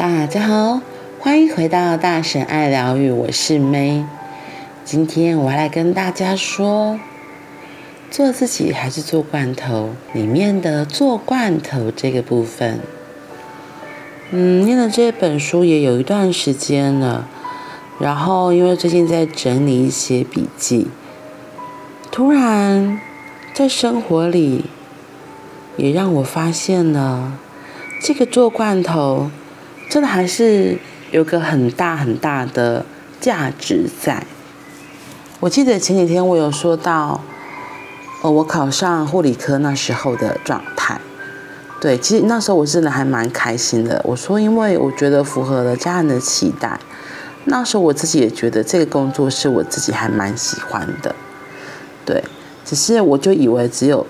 大家好，欢迎回到大神爱疗愈，我是 May。今天我要来跟大家说，做自己还是做罐头里面的做罐头这个部分。嗯，念了这本书也有一段时间了，然后因为最近在整理一些笔记，突然在生活里也让我发现了这个做罐头。真的还是有个很大很大的价值在。我记得前几天我有说到，哦，我考上护理科那时候的状态。对，其实那时候我真的还蛮开心的。我说，因为我觉得符合了家人的期待。那时候我自己也觉得这个工作是我自己还蛮喜欢的。对，只是我就以为只有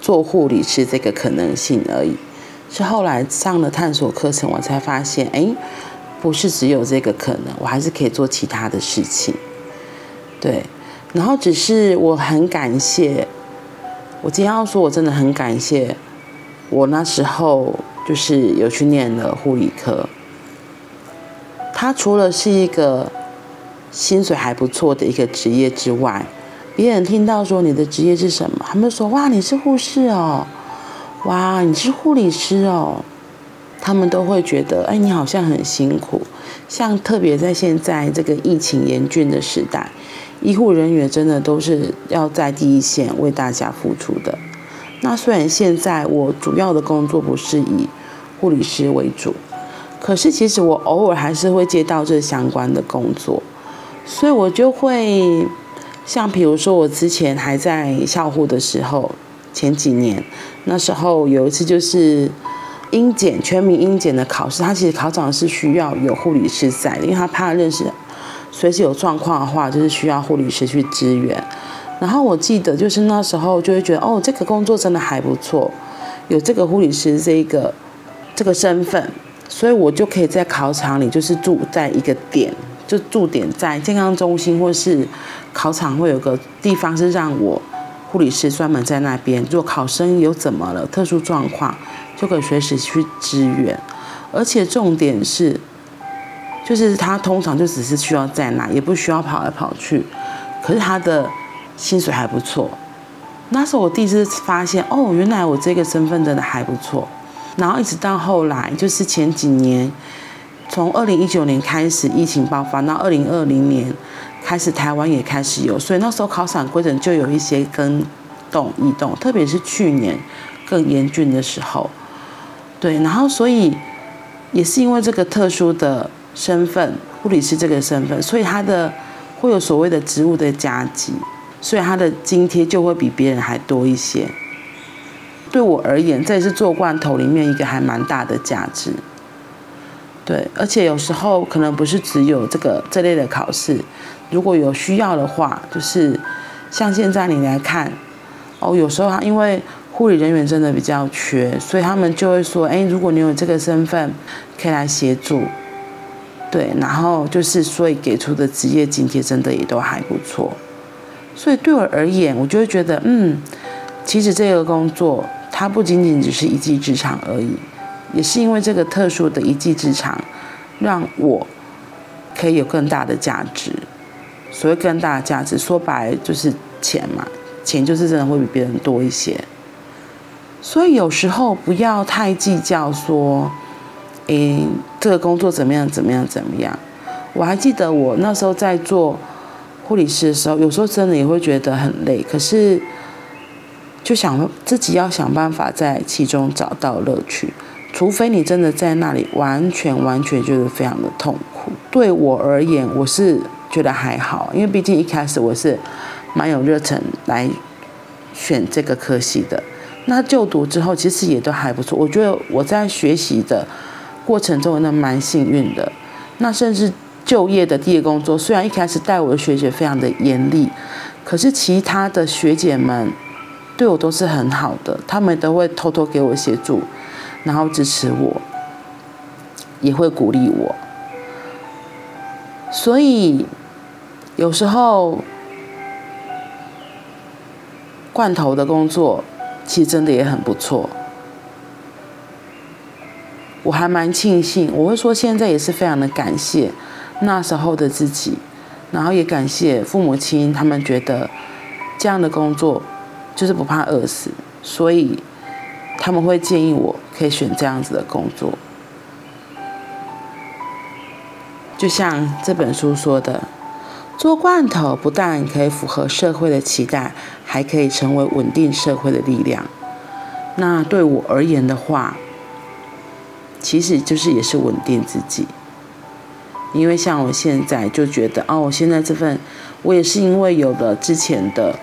做护理师这个可能性而已。是后来上了探索课程，我才发现，哎，不是只有这个可能，我还是可以做其他的事情。对，然后只是我很感谢，我今天要说，我真的很感谢，我那时候就是有去念了护理科。它除了是一个薪水还不错的一个职业之外，别人听到说你的职业是什么，他们说哇，你是护士哦。哇，你是护理师哦，他们都会觉得，哎，你好像很辛苦。像特别在现在这个疫情严峻的时代，医护人员真的都是要在第一线为大家付出的。那虽然现在我主要的工作不是以护理师为主，可是其实我偶尔还是会接到这相关的工作，所以我就会像比如说我之前还在校护的时候。前几年，那时候有一次就是英检全民英检的考试，他其实考场是需要有护理师在，因为他怕认识随时有状况的话，就是需要护理师去支援。然后我记得就是那时候就会觉得，哦，这个工作真的还不错，有这个护理师这一个这个身份，所以我就可以在考场里就是住在一个点，就驻点在健康中心或是考场会有个地方是让我。护理师专门在那边，如果考生有怎么了特殊状况，就可以随时去支援。而且重点是，就是他通常就只是需要在那，也不需要跑来跑去。可是他的薪水还不错。那时候我第一次发现，哦，原来我这个身份真的还不错。然后一直到后来，就是前几年，从二零一九年开始疫情爆发，到二零二零年。开始台湾也开始有，所以那时候考场规则就有一些更动异动，特别是去年更严峻的时候，对，然后所以也是因为这个特殊的身份，护理师这个身份，所以他的会有所谓的职务的加急，所以他的津贴就会比别人还多一些。对我而言，这也是做罐头里面一个还蛮大的价值。对，而且有时候可能不是只有这个这类的考试，如果有需要的话，就是像现在你来看，哦，有时候他因为护理人员真的比较缺，所以他们就会说，哎，如果你有这个身份，可以来协助。对，然后就是所以给出的职业津贴真的也都还不错。所以对我而言，我就会觉得，嗯，其实这个工作它不仅仅只是一技之长而已。也是因为这个特殊的一技之长，让我可以有更大的价值。所谓更大的价值，说白了就是钱嘛，钱就是真的会比别人多一些。所以有时候不要太计较说，诶，这个工作怎么样怎么样怎么样。我还记得我那时候在做护理师的时候，有时候真的也会觉得很累，可是就想自己要想办法在其中找到乐趣。除非你真的在那里完全完全就是非常的痛苦，对我而言，我是觉得还好，因为毕竟一开始我是蛮有热忱来选这个科系的。那就读之后，其实也都还不错。我觉得我在学习的过程中，那蛮幸运的。那甚至就业的第一个工作，虽然一开始带我的学姐非常的严厉，可是其他的学姐们对我都是很好的，他们都会偷偷给我协助。然后支持我，也会鼓励我，所以有时候罐头的工作其实真的也很不错。我还蛮庆幸，我会说现在也是非常的感谢那时候的自己，然后也感谢父母亲，他们觉得这样的工作就是不怕饿死，所以他们会建议我可以选这样子的工作。就像这本书说的，做罐头不但可以符合社会的期待，还可以成为稳定社会的力量。那对我而言的话，其实就是也是稳定自己，因为像我现在就觉得哦，我现在这份我也是因为有了之前的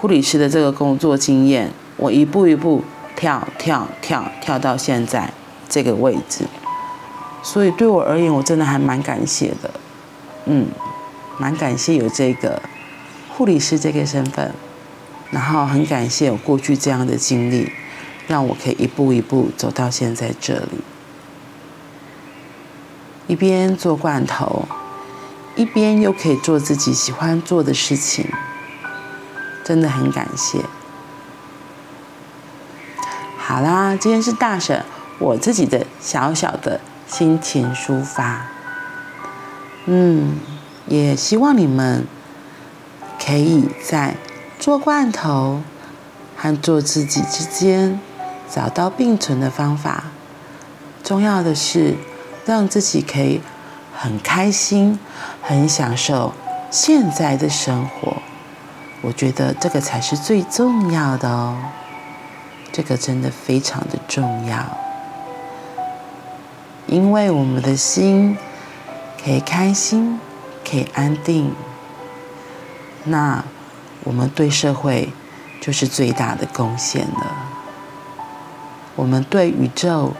护理师的这个工作经验，我一步一步跳跳跳跳到现在这个位置，所以对我而言，我真的还蛮感谢的，嗯，蛮感谢有这个护理师这个身份，然后很感谢有过去这样的经历，让我可以一步一步走到现在这里。一边做罐头，一边又可以做自己喜欢做的事情，真的很感谢。好啦，今天是大婶我自己的小小的心情抒发。嗯，也希望你们可以在做罐头和做自己之间找到并存的方法。重要的是。让自己可以很开心、很享受现在的生活，我觉得这个才是最重要的哦。这个真的非常的重要，因为我们的心可以开心、可以安定，那我们对社会就是最大的贡献了。我们对宇宙，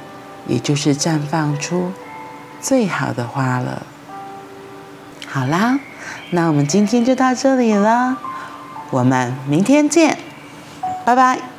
也就是绽放出。最好的花了。好啦，那我们今天就到这里了，我们明天见，拜拜。